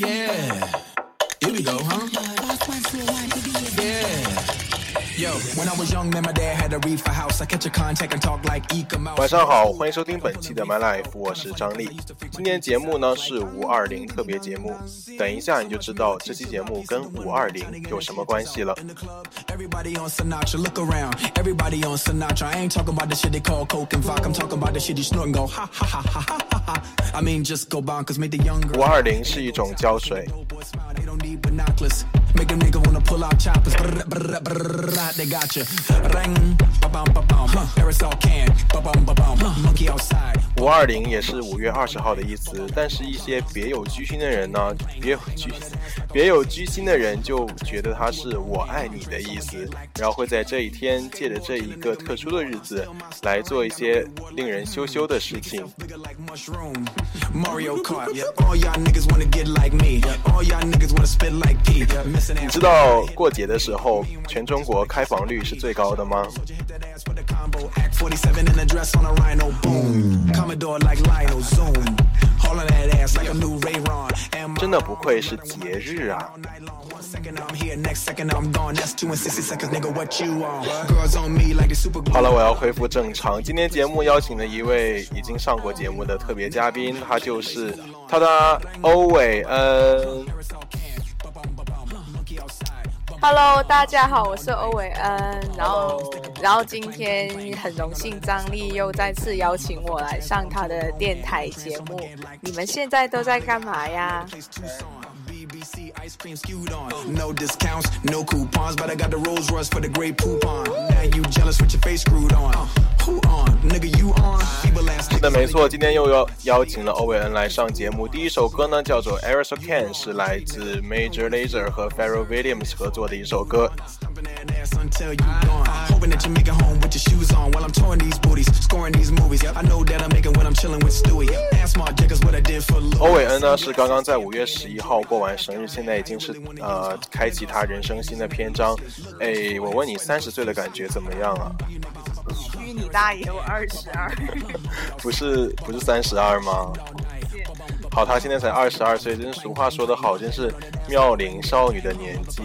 Yeah. 晚上好，欢迎收听本期的 My Life，我是张力。今天节目呢是五二零特别节目，等一下你就知道这期节目跟五二零有什么关系了。五二零是一种胶水。Make a nigga wanna pull out choppers. Brr, brr, brr, they got you. Ring, ba bum ba bum. Aerosol can, ba bum ba bum. Monkey outside. 五二零也是五月二十号的意思，但是一些别有居心的人呢，别有居别有居心的人就觉得它是我爱你的意思，然后会在这一天借着这一个特殊的日子来做一些令人羞羞的事情。你知道过节的时候全中国开房率是最高的吗？Hit that ass with a combo. Act 47 in a dress on a rhino. Boom. Commodore like Lionel. Zoom. Hauling that ass like a new Ray Ron. And 真的不愧是节日啊！all night long. One second I'm here, next second I'm gone. That's two and sixty seconds, nigga. What you on? Girls on me like the super glue. 好了，我要恢复正常。今天节目邀请了一位已经上过节目的特别嘉宾，他就是他的欧伟恩。Hello，大家好，我是欧伟恩。然后，然后今天很荣幸张丽又再次邀请我来上他的电台节目。你们现在都在干嘛呀？BBC ice cream skewed on. No discounts, no coupons, but I got the Rolls Royce for the great poupon. Now you jealous with your face screwed on. Who on? Nigga, you on? People ask 是的，没错，今天又邀邀请了欧伟恩来上节目。第一首歌呢叫做《Aerosol Can》，是来自 Major Lazer 和 Pharrell Williams 合作的一首歌。 欧伟恩呢是刚刚在五月十一号过完生日，现在已经是呃开启他人生新的篇章。哎，我问你，三十岁的感觉怎么样啊？虚你大爷，我二十二。不是不是三十二吗？好，他现在才二十二岁，真是俗话说得好，真是妙龄少女的年纪。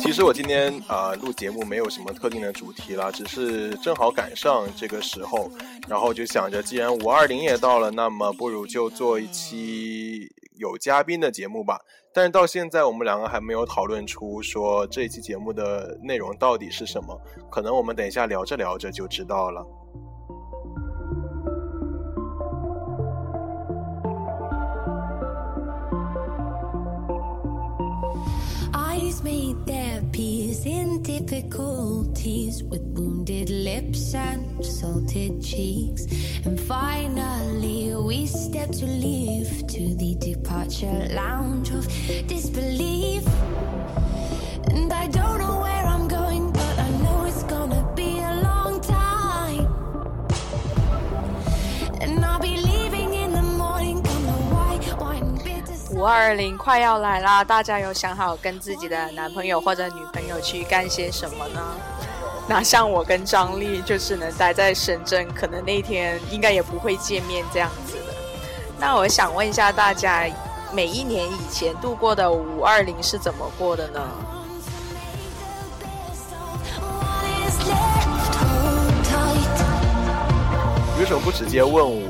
其实我今天呃录节目没有什么特定的主题了只是正好赶上这个时候然后就想着既然五二零也到了那么不如就做一期有嘉宾的节目吧。但是到现在我们两个还没有讨论出说这一期节目的内容到底是什么可能我们等一下聊着聊着就知道了。Their peace in difficulties with wounded lips and salted cheeks. And finally, we step to leave to the departure lounge of disbelief. And I don't 五二零快要来啦，大家有想好跟自己的男朋友或者女朋友去干些什么呢？那像我跟张丽就只能待在深圳，可能那天应该也不会见面这样子的。那我想问一下大家，每一年以前度过的五二零是怎么过的呢？为什么不直接问我？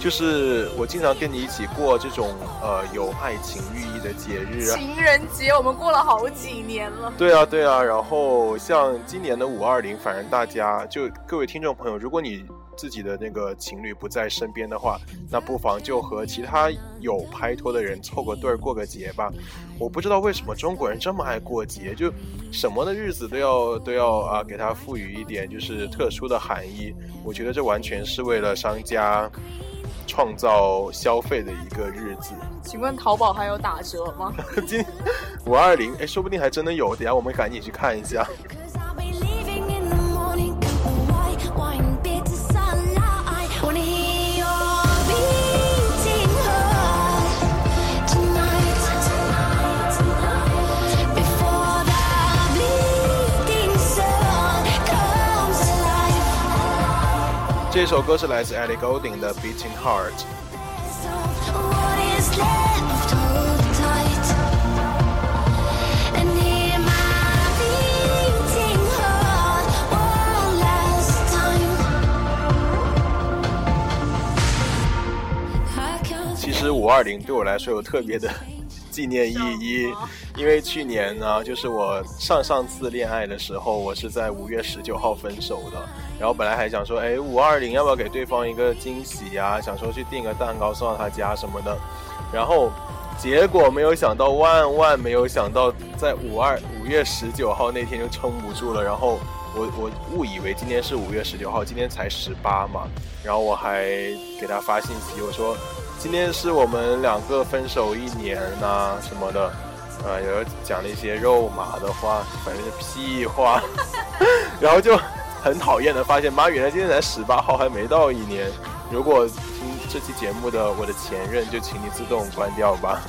就是我经常跟你一起过这种呃有爱情寓意的节日啊。情人节我们过了好几年了。对啊，对啊。然后像今年的五二零，反正大家就各位听众朋友，如果你自己的那个情侣不在身边的话，那不妨就和其他有拍拖的人凑个对儿过个节吧。我不知道为什么中国人这么爱过节，就什么的日子都要都要啊给它赋予一点就是特殊的含义。我觉得这完全是为了商家创造消费的一个日子。请问淘宝还有打折吗？今五二零，哎，说不定还真的有。等下我们赶紧去看一下。这首歌是来自 Ellie Goulding 的《Beating Heart》。其实五二零对我来说有特别的纪念意义，因为去年呢，就是我上上次恋爱的时候，我是在五月十九号分手的。然后本来还想说，哎，五二零要不要给对方一个惊喜呀、想说去订个蛋糕送到他家什么的。然后结果没有想到，万万没有想到，在五二五月十九号那天就撑不住了。然后我我误以为今天是五月十九号，今天才十八嘛。然后我还给他发信息，我说今天是我们两个分手一年呐、什么的，呃，有讲了一些肉麻的话，反正是屁话，然后就很讨厌的发现，妈，原来今天才十八号，还没到一年。如果听这期节目的我的前任，就请你自动关掉吧。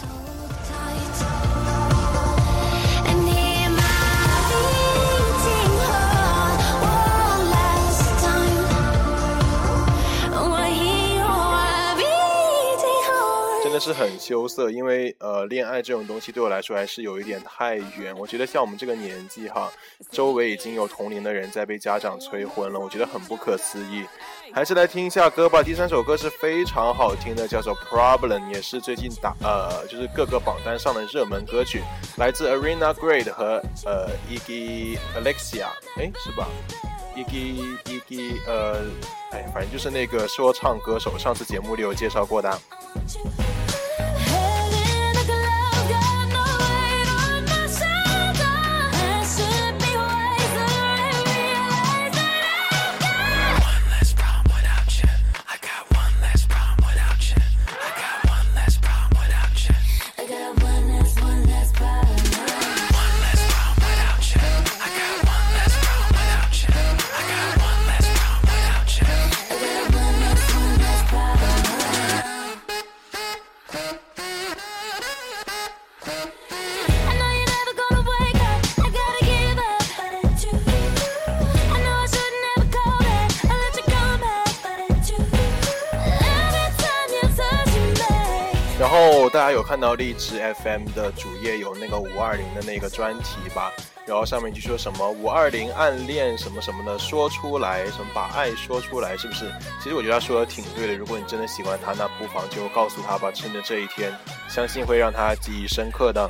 是很羞涩，因为呃，恋爱这种东西对我来说还是有一点太远。我觉得像我们这个年纪哈，周围已经有同龄的人在被家长催婚了，我觉得很不可思议。还是来听一下歌吧，第三首歌是非常好听的，叫做《Problem》，也是最近打呃，就是各个榜单上的热门歌曲，来自 Arena Grade 和呃 Iggy Alexia，哎是吧？Iggy Iggy 呃，哎，反正就是那个说唱歌手，上次节目里有介绍过的。荔枝 FM 的主页有那个五二零的那个专题吧？然后上面就说什么五二零暗恋什么什么的说出来，什么把爱说出来，是不是？其实我觉得他说的挺对的。如果你真的喜欢他，那不妨就告诉他吧，趁着这一天，相信会让他记忆深刻的。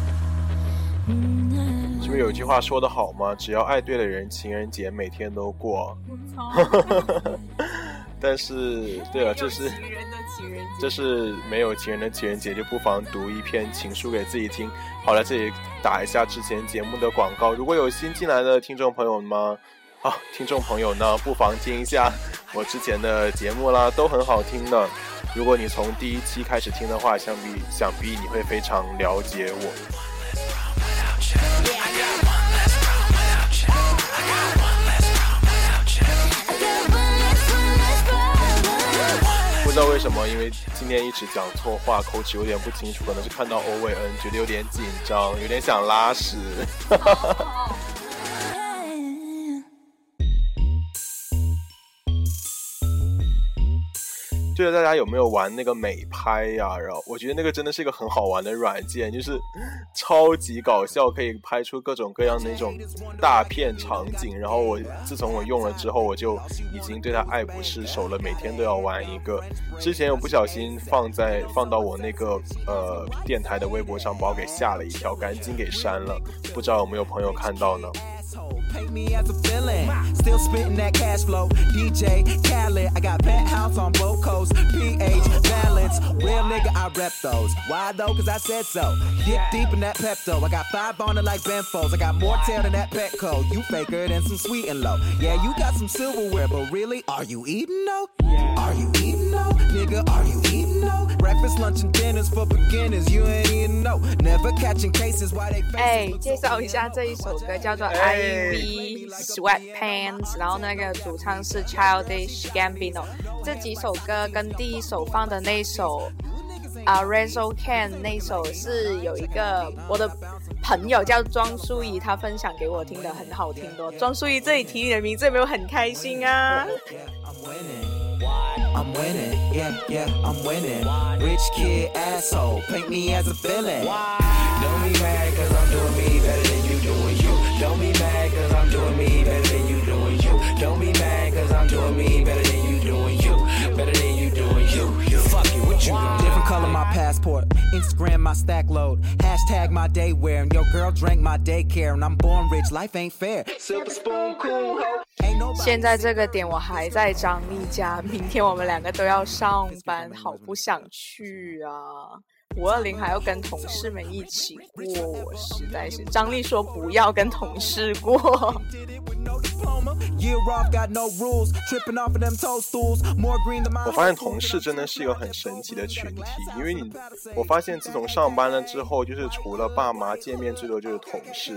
是不是有句话说得好吗？只要爱对了人，情人节每天都过。但是，对了，这是这是没有情人的情人节，就不妨读一篇情书给自己听。好了，这里打一下之前节目的广告。如果有新进来的听众朋友们，啊，听众朋友呢，不妨听一下我之前的节目啦，都很好听的。如果你从第一期开始听的话，想必想必你会非常了解我。不知道为什么，因为今天一直讲错话，口齿有点不清楚，可能是看到欧伟恩，觉得有点紧张，有点想拉屎。就是，大家有没有玩那个美拍呀？然后我觉得那个真的是一个很好玩的软件，就是 超级搞笑，可以拍出各种各样的那种大片场景。然后我自从我用了之后，我就已经对它爱不释手了，每天都要玩一个。之前我不小心放在放到我那个呃电台的微博上，把我给吓了一跳，赶紧给删了。不知道有没有朋友看到呢？Paint me as a villain. Still spitting that cash flow. DJ Khaled, I got penthouse on both coasts. PH balance, real nigga, I rep those. Why though? Cause I said so. Get deep in that Pepto. I got five on it like Benfos. I got more tail than that Petco. You faker than some sweet and low. Yeah, you got some silverware, but really, are you eating though? Are you? Nigga, are you eating though? Breakfast, lunch, and dinners for beginners. You ain't eating no. Never catching cases. Why they 哎介绍一下这一首歌叫做《I V Sweatpants》，然后那个主唱是 Childish Gambino。这几首歌跟第一首放的那首啊《Razor Can》那首是有一个我的朋友叫庄淑怡，她分享给我听的，很好听的。庄淑怡，这里提你的名字有没有很开心啊？I'm winning. Yeah, yeah, I'm winning. Rich kid asshole, paint me as a villain. Don't be mad cause I'm doing me better than you doing you. Don't be mad cause I'm doing me better than you doing you. Don't be mad cause I'm doing me better than you doing you. Better than you doing you. you. Fuck it, what you doing? Different color my passport, Instagram my stack load, hashtag my day wear, and your girl drank my daycare, and I'm born rich, life ain't fair. Silver spoon cool, ho. 现在这个点我还在张丽家，明天我们两个都要上班，好不想去啊！五二零还要跟同事们一起过，我实在是。张丽说不要跟同事过 我发现同事真的是一个很神奇的群体，因为你，我发现自从上班了之后，就是除了爸妈见面，最多就是同事，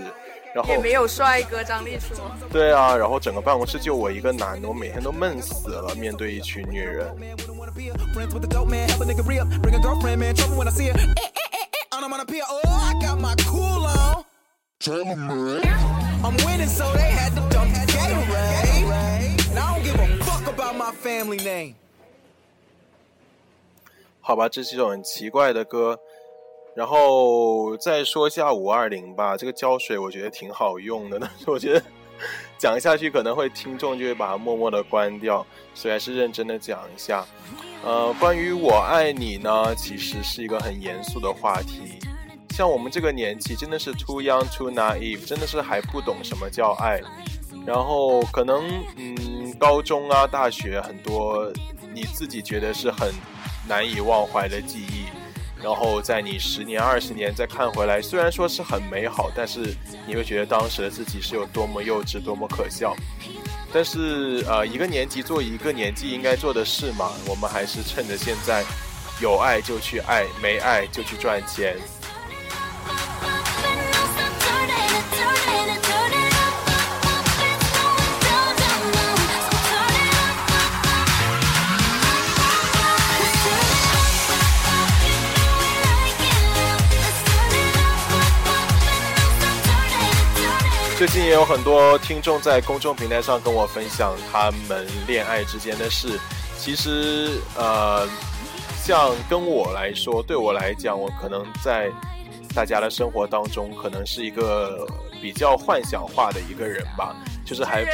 然后也没有帅哥，张力出。对啊，然后整个办公室就我一个男的，我每天都闷死了，面对一群女人。好吧，这是一首很奇怪的歌。然后再说一下五二零吧，这个胶水我觉得挺好用的，但是我觉得 讲下去可能会听众就会把它默默的关掉，所以还是认真的讲一下。呃，关于我爱你呢，其实是一个很严肃的话题。像我们这个年纪，真的是 too young too naive，真的是还不懂什么叫爱。然后可能嗯，高中啊、大学很多你自己觉得是很难以忘怀的记忆，然后在你十年、二十年再看回来，虽然说是很美好，但是你会觉得当时的自己是有多么幼稚、多么可笑。但是呃，一个年级做一个年纪应该做的事嘛，我们还是趁着现在有爱就去爱，没爱就去赚钱。最近也有很多听众在公众平台上跟我分享他们恋爱之间的事。其实，呃，像跟我来说，对我来讲，我可能在大家的生活当中，可能是一个比较幻想化的一个人吧，就是还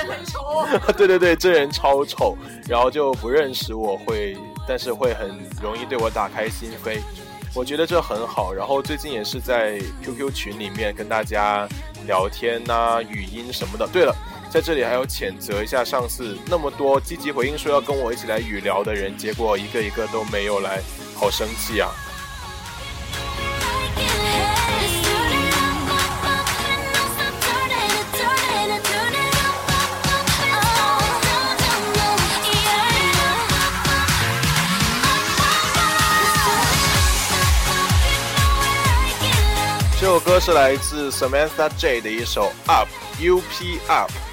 对对 对，真人超丑，然后就不认识我会，但是会很容易对我打开心扉。我觉得这很好。然后最近也是在 QQ 群里面跟大家聊天呐、语音什么的。对了，在这里还要谴责一下上次那么多积极回应说要跟我一起来语聊的人，结果一个一个都没有来，好生气啊！歌是来自 Samantha J 的一首 Up U P Up。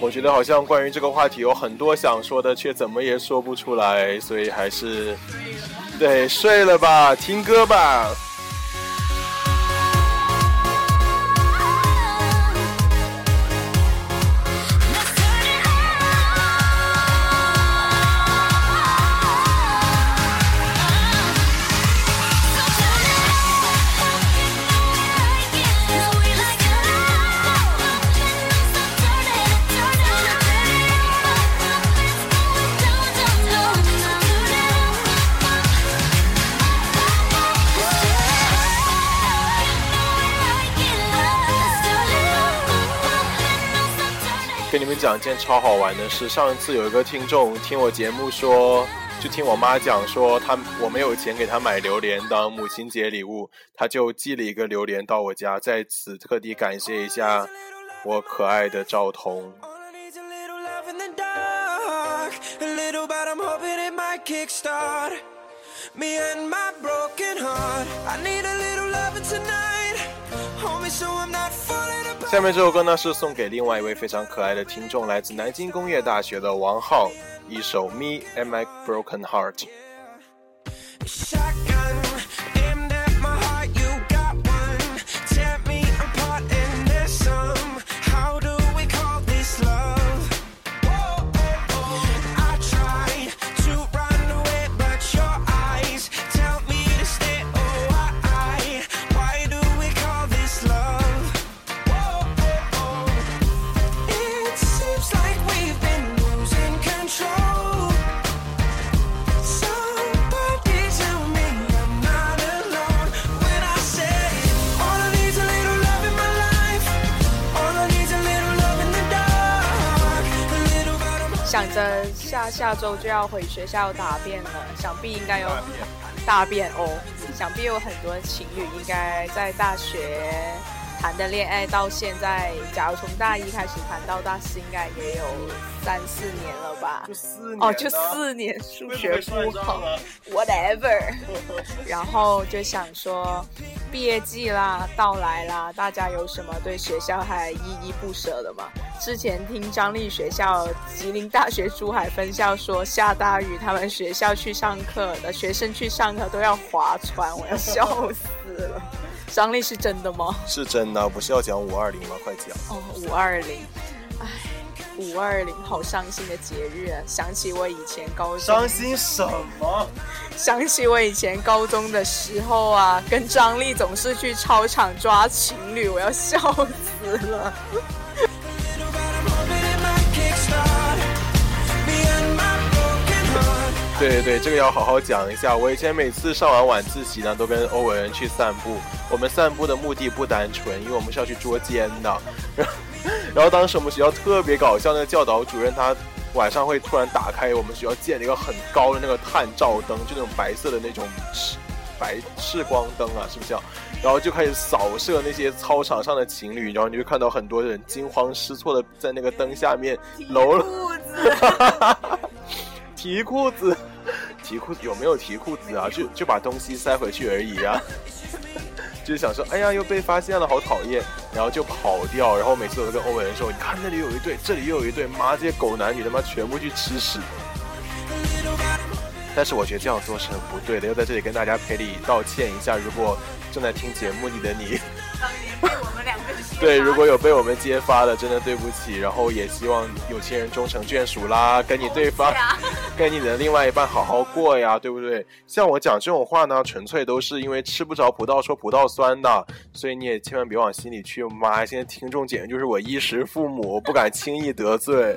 我觉得好像关于这个话题有很多想说的，却怎么也说不出来，所以还是对睡了吧，听歌吧。跟你们讲一件超好玩的事，上一次有一个听众听我节目说，就听我妈讲说，她我没有钱给她买榴莲当母亲节礼物，她就寄了一个榴莲到我家，在此特地感谢一下我可爱的赵彤。下面这首歌呢是送给另外一位非常可爱的听众，来自南京工业大学的王浩，一首《Me and My Broken Heart》。下周就要回学校答辩了，想必应该有大变哦，想必有很多情侣应该在大学谈的恋爱到现在，假如从大一开始谈到大四，应该也有三四年了吧？就四年哦，就四年，数学不好，whatever。然后就想说，毕业季啦，到来啦，大家有什么对学校还依依不舍的吗？之前听张力学校吉林大学珠海分校说，下大雨，他们学校去上课的学生去上课都要划船，我要笑死了。张力是真的吗？是真的，不是要讲五二零吗？快讲！哦，五二零，哎，五二零好伤心的节日啊！想起我以前高中，伤心什么？想起我以前高中的时候啊，跟张力总是去操场抓情侣，我要笑死了。对对对，这个要好好讲一下。我以前每次上完晚自习呢，都跟欧文去散步。我们散步的目的不单纯，因为我们是要去捉奸的。然后，当时我们学校特别搞笑，那个教导主任他晚上会突然打开我们学校建了一个很高的那个探照灯，就那种白色的那种赤白赤光灯啊，是不是？然后就开始扫射那些操场上的情侣，然后你就看到很多人惊慌失措的在那个灯下面搂了。提裤子，提裤子有没有提裤子啊？就就把东西塞回去而已啊。就是想说，哎呀，又被发现了，好讨厌，然后就跑掉。然后每次我都跟欧文说，你看那里有一对，这里又有一对，妈，这些狗男女他妈全部去吃屎。但是我觉得这样做是很不对的，要在这里跟大家赔礼道歉一下。如果正在听节目里的你，对，如果有被我们揭发的，真的对不起。然后也希望有情人终成眷属啦，跟你对方，跟你的另外一半好好过呀，对不对？像我讲这种话呢，纯粹都是因为吃不着葡萄说葡萄酸的，所以你也千万别往心里去。妈呀，现在听众简直就是我衣食父母，我不敢轻易得罪。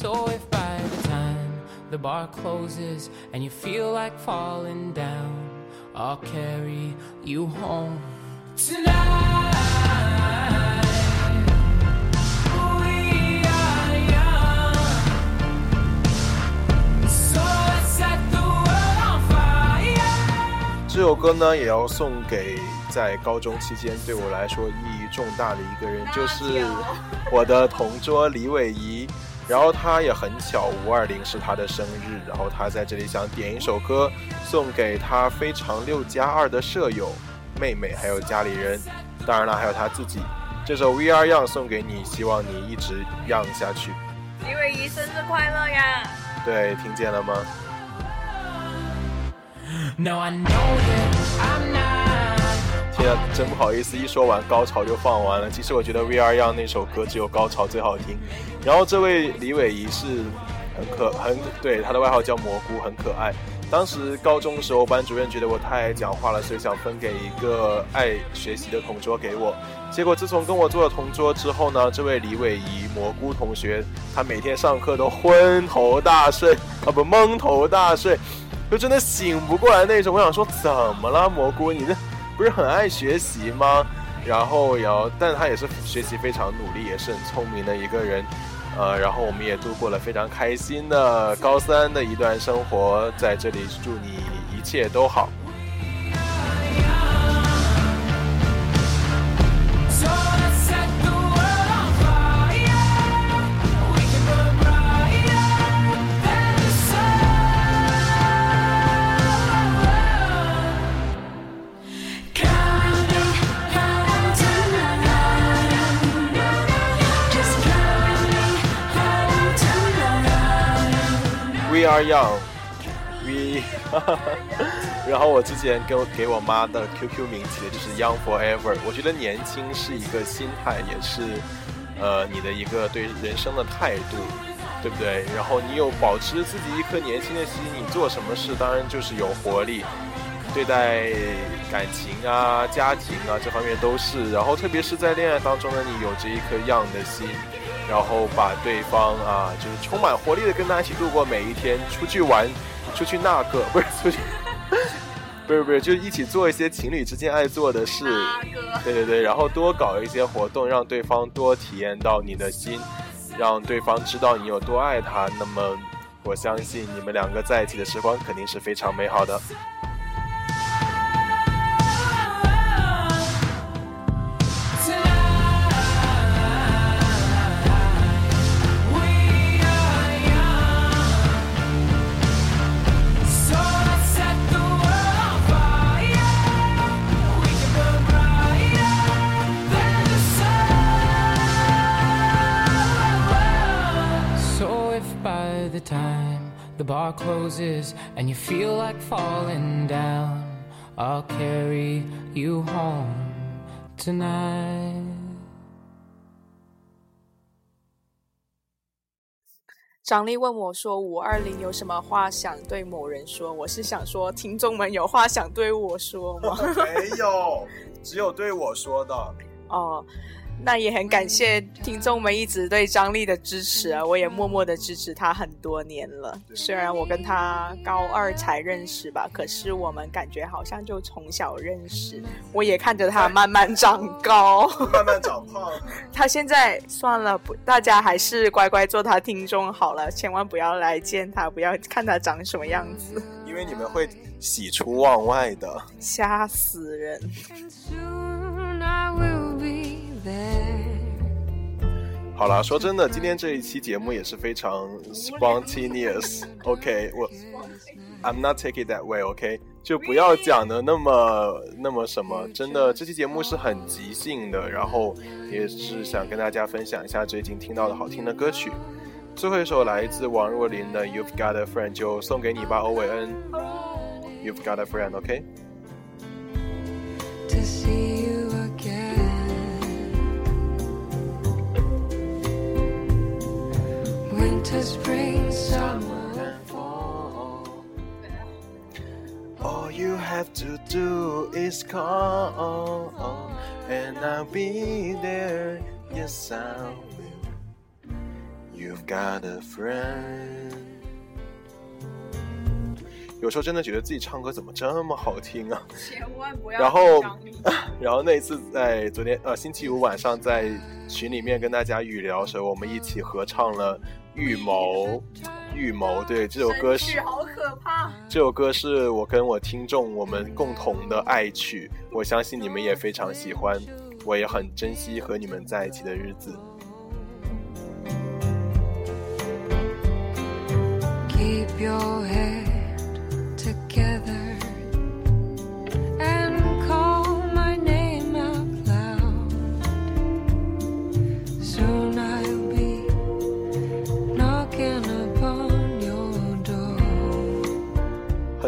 so if by the time the bar closes and you feel like falling down i'll carry you home tonight 这首歌呢也要送给在高中期间对我来说意义重大的一个人就是我的同桌李伟仪然后他也很巧，五二零是他的生日，然后他在这里想点一首歌送给他非常六加二的舍友、妹妹还有家里人，当然了，还有他自己。这首《We Are Young》送给你，希望你一直 young 下去。李伟仪生日快乐呀！对，听见了吗？No, I know it I'm not. 天啊，真不好意思，一说完高潮就放完了。其实我觉得《We Are Young》那首歌只有高潮最好听。然后这位李伟仪是很可很对，他的外号叫蘑菇，很可爱。当时高中的时候，班主任觉得我太爱讲话了，所以想分给一个爱学习的同桌给我。结果自从跟我做了同桌之后呢，这位李伟仪蘑菇同学，他每天上课都昏头大睡啊，不蒙头大睡，就真的醒不过来那种。我想说，怎么了，蘑菇？你这不是很爱学习吗？然后，然后，但他也是学习非常努力，也是很聪明的一个人。呃，然后我们也度过了非常开心的高三的一段生活，在这里祝你一切都好。We are young, we。然后我之前给我给我妈的 QQ 名起的就是 Young Forever。我觉得年轻是一个心态，也是呃你的一个对人生的态度，对不对？然后你有保持自己一颗年轻的心，你做什么事当然就是有活力。对待感情啊、家庭啊这方面都是，然后特别是在恋爱当中呢，你有着一颗 young 的心，然后把对方啊，就是充满活力的跟他一起度过每一天，出去玩，出去那个 不是出去，不是不是，就是一起做一些情侣之间爱做的事，对对对，然后多搞一些活动，让对方多体验到你的心，让对方知道你有多爱他，那么我相信你们两个在一起的时光肯定是非常美好的。Bar closes and you feel like falling down, I'll carry you home tonight. 张丽问我说：“五二零有什么话想对某人说？”我是想说，听众们有话想对我说吗？没有，只有对我说的。哦，那也很感谢听众们一直对张丽的支持啊！我也默默的支持她很多年了。虽然我跟她高二才认识吧，可是我们感觉好像就从小认识。我也看着她慢慢长高，慢慢长胖。她现在算了，不，大家还是乖乖做她听众好了，千万不要来见她，不要看她长什么样子，因为你们会喜出望外的。吓死人！好了，说真的，今天这一期节目也是非常 spontaneous。OK，我 I'm not take it that way。OK，就不要讲的那么那么什么。真的，这期节目是很即兴的，然后也是想跟大家分享一下最近听到的好听的歌曲。最后一首来自王若琳的《You've Got a Friend》，就送给你吧，欧伟恩。You've got a friend, OK？Winter, spring, summer, and fall. All you have to do is call, and I'll be there. Yes, I will. You've got a friend. 有时候真的觉得自己唱歌怎么这么好听啊！千万不要然后，然后那一次在昨天呃星期五晚上在群里面跟大家语聊的时候，我们一起合唱了《预谋》，《预预谋。对，这首歌是好可怕。这首歌是我跟我听众我们共同的爱曲，我相信你们也非常喜欢，我也很珍惜和你们在一起的日子。Keep your head together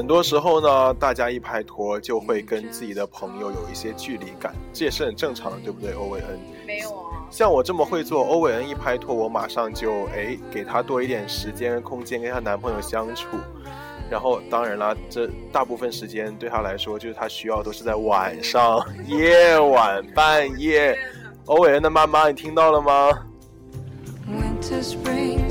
很多时候呢，大家一拍拖就会跟自己的朋友有一些距离感，这也是很正常的，对不对？欧伟恩，没有啊。像我这么会做，欧伟恩一拍拖，我马上就哎给她多一点时间空间跟她男朋友相处。然后当然啦，这大部分时间对她来说，就是她需要都是在晚上、夜晚、半夜。欧伟恩的妈妈，你听到了吗？Winter, spring.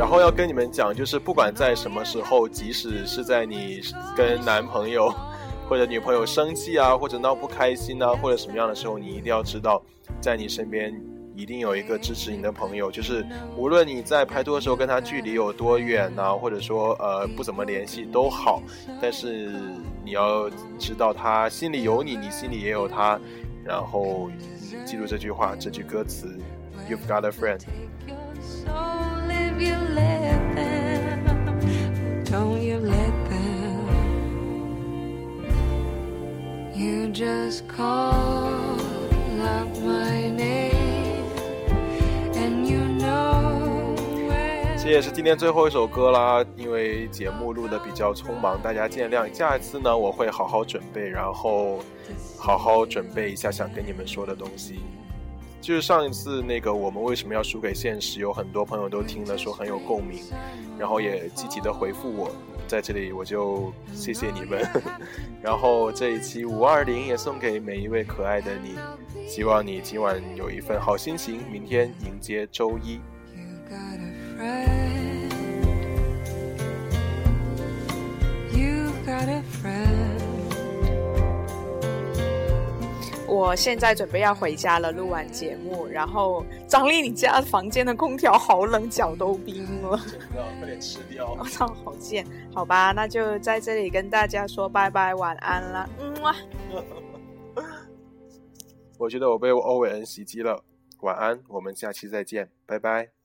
然后要跟你们讲，就是不管在什么时候，即使是在你跟男朋友 或者女朋友生气啊，或者闹不开心啊，或者什么样的时候，你一定要知道，在你身边一定有一个支持你的朋友。就是无论你在拍拖的时候跟他距离有多远呐、或者说呃不怎么联系都好，但是你要知道他心里有你，你心里也有他。然后、记住这句话，这句歌词，You've got a friend。You let them, don't you let them. You just call out my name, and you know where. 这也是今天最后一首歌啦，因为节目录的比较匆忙，大家见谅。下一次呢，我会好好准备，然后好好准备一下想跟你们说的东西。就是上一次那个我们为什么要输给现实，有很多朋友都听了说很有共鸣，然后也积极的回复我，在这里我就谢谢你们。然后这一期五二零也送给每一位可爱的你，希望你今晚有一份好心情，明天迎接周一。我现在准备要回家了，录完节目，然后张丽，你家房间的空调好冷，脚都冰了。真的快点吃掉我。操，好贱！好吧，那就在这里跟大家说拜拜，晚安啦，嗯哇。我觉得我被欧伟恩袭击了。晚安，我们下期再见，拜拜。